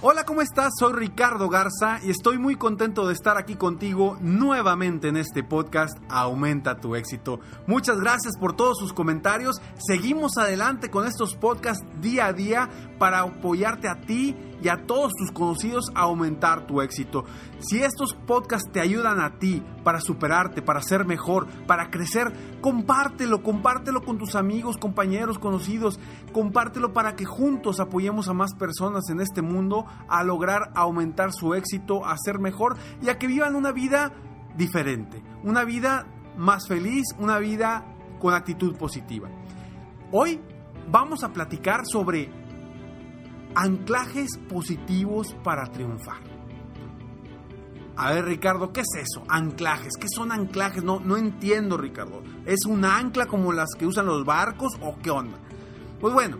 Hola, ¿cómo estás? Soy Ricardo Garza y estoy muy contento de estar aquí contigo nuevamente en este podcast Aumenta tu éxito. Muchas gracias por todos sus comentarios. Seguimos adelante con estos podcasts día a día para apoyarte a ti y a todos tus conocidos a aumentar tu éxito. Si estos podcasts te ayudan a ti para superarte, para ser mejor, para crecer, compártelo, compártelo con tus amigos, compañeros, conocidos, compártelo para que juntos apoyemos a más personas en este mundo a lograr aumentar su éxito, a ser mejor y a que vivan una vida diferente, una vida más feliz, una vida con actitud positiva. Hoy vamos a platicar sobre anclajes positivos para triunfar. A ver, Ricardo, ¿qué es eso? Anclajes. ¿Qué son anclajes? No, no entiendo, Ricardo. ¿Es un ancla como las que usan los barcos o qué onda? Pues bueno,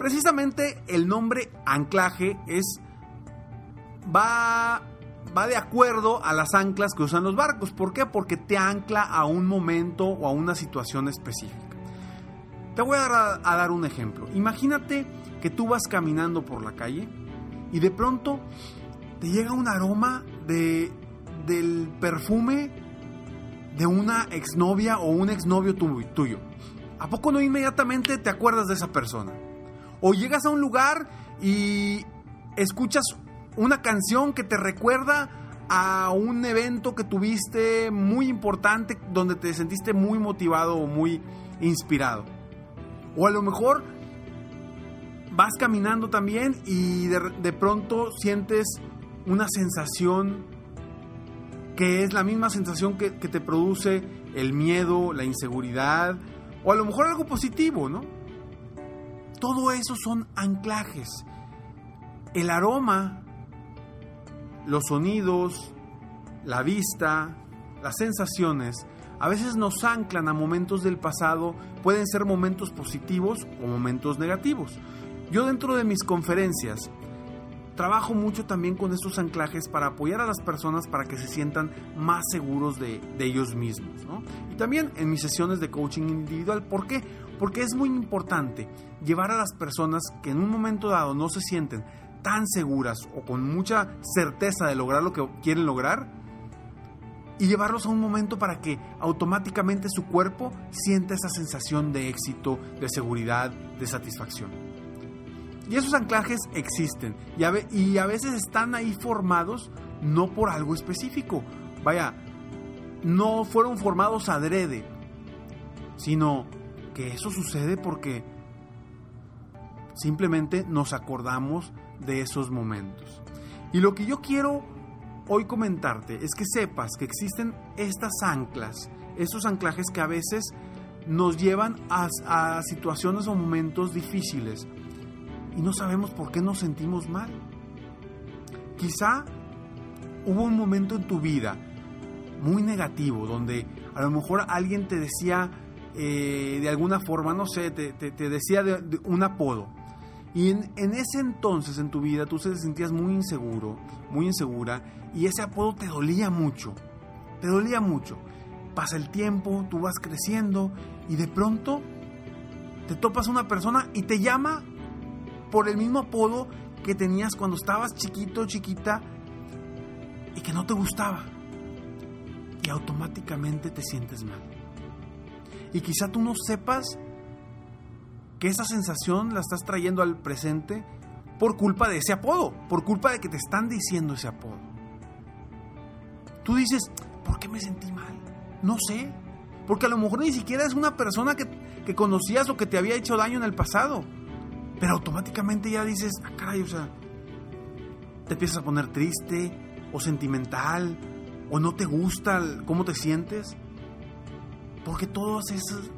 precisamente el nombre anclaje es va va de acuerdo a las anclas que usan los barcos. ¿Por qué? Porque te ancla a un momento o a una situación específica. Te voy a dar, a dar un ejemplo. Imagínate que tú vas caminando por la calle y de pronto te llega un aroma de, del perfume de una exnovia o un exnovio tuyo. ¿A poco no inmediatamente te acuerdas de esa persona? O llegas a un lugar y escuchas una canción que te recuerda a un evento que tuviste muy importante donde te sentiste muy motivado o muy inspirado. O a lo mejor vas caminando también y de, pronto sientes una sensación que es la misma sensación que, que te produce el miedo, la inseguridad o a lo mejor algo positivo, ¿no? Todo eso son anclajes. El aroma los sonidos, la vista, las sensaciones, a veces nos anclan a momentos del pasado, pueden ser momentos positivos o momentos negativos. Yo dentro de mis conferencias trabajo mucho también con estos anclajes para apoyar a las personas para que se sientan más seguros de, ellos mismos. Y también en mis sesiones de coaching individual. ¿Por qué? Porque es muy importante llevar a las personas que en un momento dado no se sienten tan seguras o con mucha certeza de lograr lo que quieren lograr y llevarlos a un momento para que automáticamente su cuerpo sienta esa sensación de éxito, de seguridad, de satisfacción. Y esos anclajes existen y a, veces están ahí formados no por algo específico. Vaya, no fueron formados adrede, sino que eso sucede porque simplemente nos acordamos de esos momentos. Y lo que yo quiero hoy comentarte es que sepas que existen estas anclas, estos anclajes que a veces nos llevan a, situaciones o momentos difíciles y no sabemos por qué nos sentimos mal. Quizá hubo un momento en tu vida muy negativo donde a lo mejor alguien te decía eh, de alguna forma, no sé, te, decía de un apodo Y en, en, ese entonces en tu vida tú te sentías muy inseguro, muy insegura, y ese apodo te dolía mucho, te dolía mucho. Pasa el tiempo, tú vas creciendo y de pronto te topas una persona y te llama por el mismo apodo que tenías cuando estabas chiquito, chiquita, y que no te gustaba. Y automáticamente te sientes mal. Y quizá tú no sepas que esa sensación la estás trayendo al presente por culpa de ese apodo, por culpa de que te están diciendo ese apodo. Tú dices, ¿por qué me sentí mal? No sé. Porque a lo mejor ni siquiera es una persona que, que conocías o que te había hecho daño en el pasado. Pero automáticamente ya dices, ah, o sea, te empiezas a poner triste o sentimental o no te gusta cómo te sientes. Porque todos esos,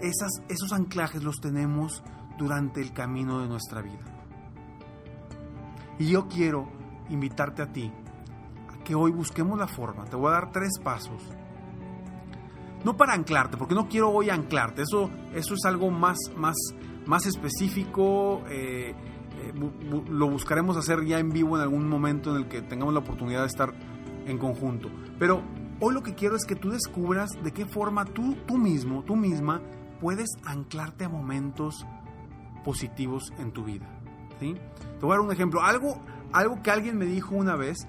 esas, esos anclajes los tenemos durante el camino de nuestra vida. Y yo quiero invitarte a ti a que hoy busquemos la forma. Te voy a dar tres pasos. No para anclarte, porque no quiero hoy anclarte. Eso, eso es algo más, más, más específico. Eh, eh, lo buscaremos hacer ya en vivo en algún momento en el que tengamos la oportunidad de estar en conjunto. Pero hoy lo que quiero es que tú descubras de qué forma tú, tú mismo, tú misma, puedes anclarte a momentos positivos en tu vida. ¿sí? Te voy a dar un ejemplo. Algo, algo que alguien me dijo una vez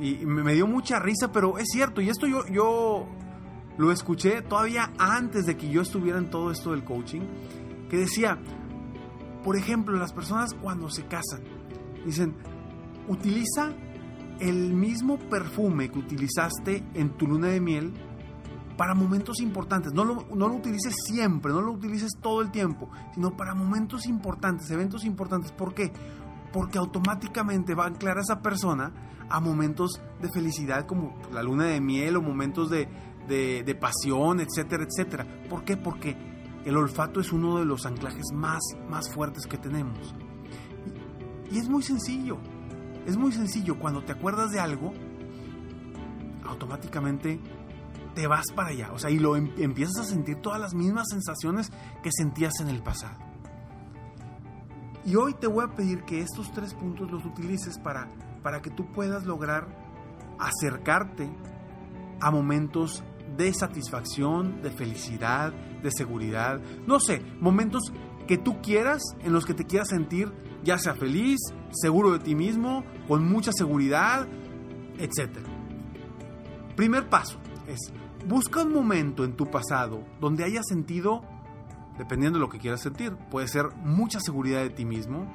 y me dio mucha risa, pero es cierto. Y esto yo, yo lo escuché todavía antes de que yo estuviera en todo esto del coaching, que decía, por ejemplo, las personas cuando se casan, dicen, utiliza el mismo perfume que utilizaste en tu luna de miel para momentos importantes. No lo, no lo utilices siempre, no lo utilices todo el tiempo, sino para momentos importantes, eventos importantes. ¿Por qué? Porque automáticamente va a anclar a esa persona a momentos de felicidad como la luna de miel o momentos de, de, pasión, etcétera, etcétera. ¿Por qué? Porque el olfato es uno de los anclajes más, más fuertes que tenemos. Y es muy sencillo. Es muy sencillo. Cuando te acuerdas de algo, automáticamente te vas para allá. O sea, y lo em, empiezas a sentir todas las mismas sensaciones que sentías en el pasado. Y hoy te voy a pedir que estos tres puntos los utilices para, para que tú puedas lograr acercarte a momentos de satisfacción, de felicidad, de seguridad. No sé, momentos que tú quieras, en los que te quieras sentir ya sea feliz, seguro de ti mismo, con mucha seguridad, etc. Primer paso es, busca un momento en tu pasado donde hayas sentido, dependiendo de lo que quieras sentir, puede ser mucha seguridad de ti mismo,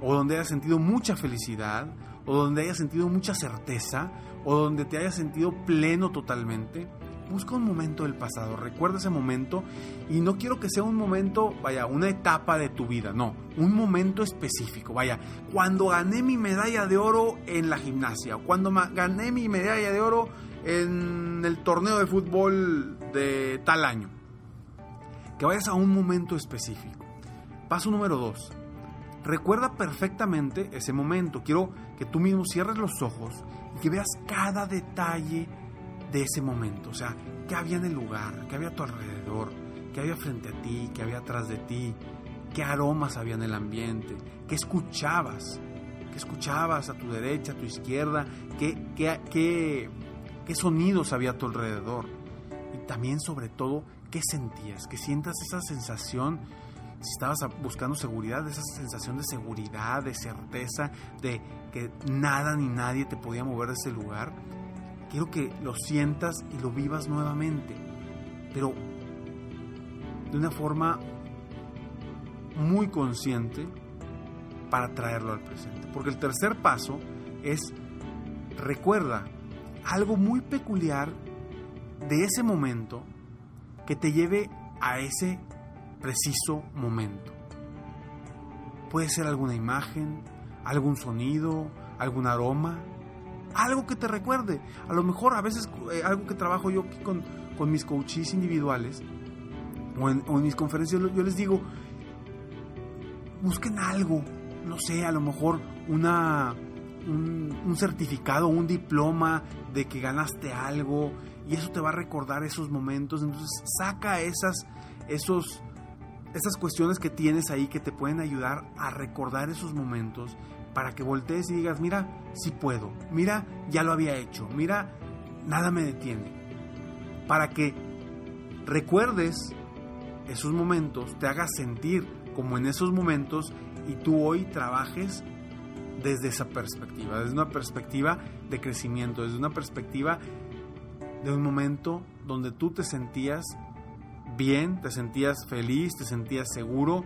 o donde hayas sentido mucha felicidad, o donde hayas sentido mucha certeza, o donde te hayas sentido pleno totalmente busca un momento del pasado, recuerda ese momento y no quiero que sea un momento, vaya, una etapa de tu vida, no, un momento específico, vaya, cuando gané mi medalla de oro en la gimnasia, cuando gané mi medalla de oro en el torneo de fútbol de tal año. Que vayas a un momento específico. Paso número dos. Recuerda perfectamente ese momento. Quiero que tú mismo cierres los ojos y que veas cada detalle de ese momento. O sea, qué había en el lugar, qué había a tu alrededor, qué había frente a ti, qué había atrás de ti, qué aromas había en el ambiente, qué escuchabas, qué escuchabas a tu derecha, a tu izquierda, qué, qué, qué, qué sonidos había a tu alrededor. Y también, sobre todo, qué sentías, que sientas esa sensación si estabas buscando seguridad, esa sensación de seguridad, de certeza, de que nada ni nadie te podía mover de ese lugar, quiero que lo sientas y lo vivas nuevamente, pero de una forma muy consciente para traerlo al presente. Porque el tercer paso es, recuerda algo muy peculiar de ese momento que te lleve a ese preciso momento. Puede ser alguna imagen, algún sonido, algún aroma, algo que te recuerde. A lo mejor a veces eh, algo que trabajo yo aquí con, con mis coaches individuales o en, mis conferencias, yo les digo, busquen algo, no sé, a lo mejor una, un, un certificado, un diploma de que ganaste algo y eso te va a recordar esos momentos. Entonces saca esas, esos, esas cuestiones que tienes ahí que te pueden ayudar a recordar esos momentos para que voltees y digas, mira, sí puedo, mira, ya lo había hecho, mira, nada me detiene. Para que recuerdes esos momentos, te hagas sentir como en esos momentos y tú hoy trabajes desde esa perspectiva, desde una perspectiva de crecimiento, desde una perspectiva de un momento donde tú te sentías bien, te sentías feliz, te sentías seguro,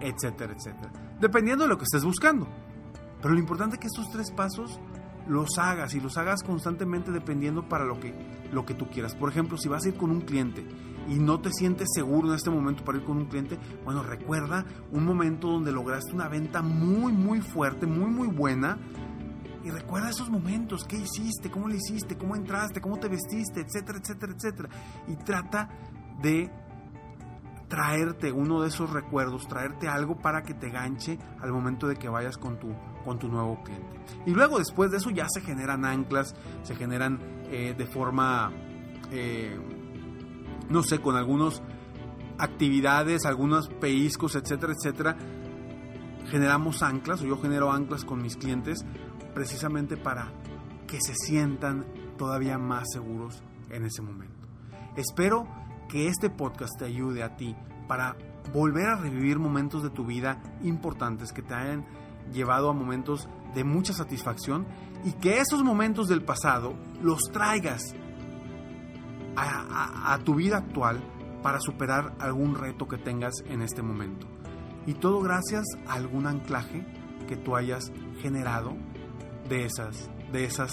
etcétera, etcétera. Dependiendo de lo que estés buscando. Pero lo importante es que estos tres pasos los hagas y los hagas constantemente dependiendo para lo que, lo que tú quieras. Por ejemplo, si vas a ir con un cliente y no te sientes seguro en este momento para ir con un cliente, bueno, recuerda un momento donde lograste una venta muy, muy fuerte, muy, muy buena. Y recuerda esos momentos, qué hiciste, cómo le hiciste, cómo entraste, cómo te vestiste, etcétera, etcétera, etcétera. Y trata de traerte uno de esos recuerdos, traerte algo para que te ganche al momento de que vayas con tu, con tu nuevo cliente. Y luego después de eso ya se generan anclas, se generan eh, de forma, eh, no sé, con algunas actividades, algunos peiscos, etcétera, etcétera. Generamos anclas, o yo genero anclas con mis clientes precisamente para que se sientan todavía más seguros en ese momento. Espero que este podcast te ayude a ti para volver a revivir momentos de tu vida importantes que te hayan llevado a momentos de mucha satisfacción y que esos momentos del pasado los traigas a, tu vida actual para superar algún reto que tengas en este momento. Y todo gracias a algún anclaje que tú hayas generado de esas, de esas,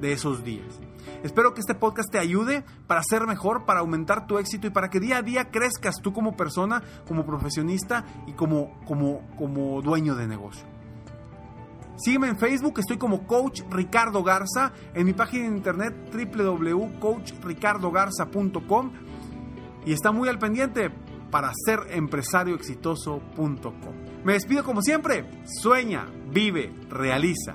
de esos días. Espero que este podcast te ayude para ser mejor, para aumentar tu éxito y para que día a día crezcas tú como persona, como profesionista y como, como, como dueño de negocio. Sígueme en Facebook, estoy como Coach Ricardo Garza, en mi página de internet www.coachricardogarza.com y está muy al pendiente para ser empresarioexitoso.com. Me despido como siempre, sueña, vive, realiza,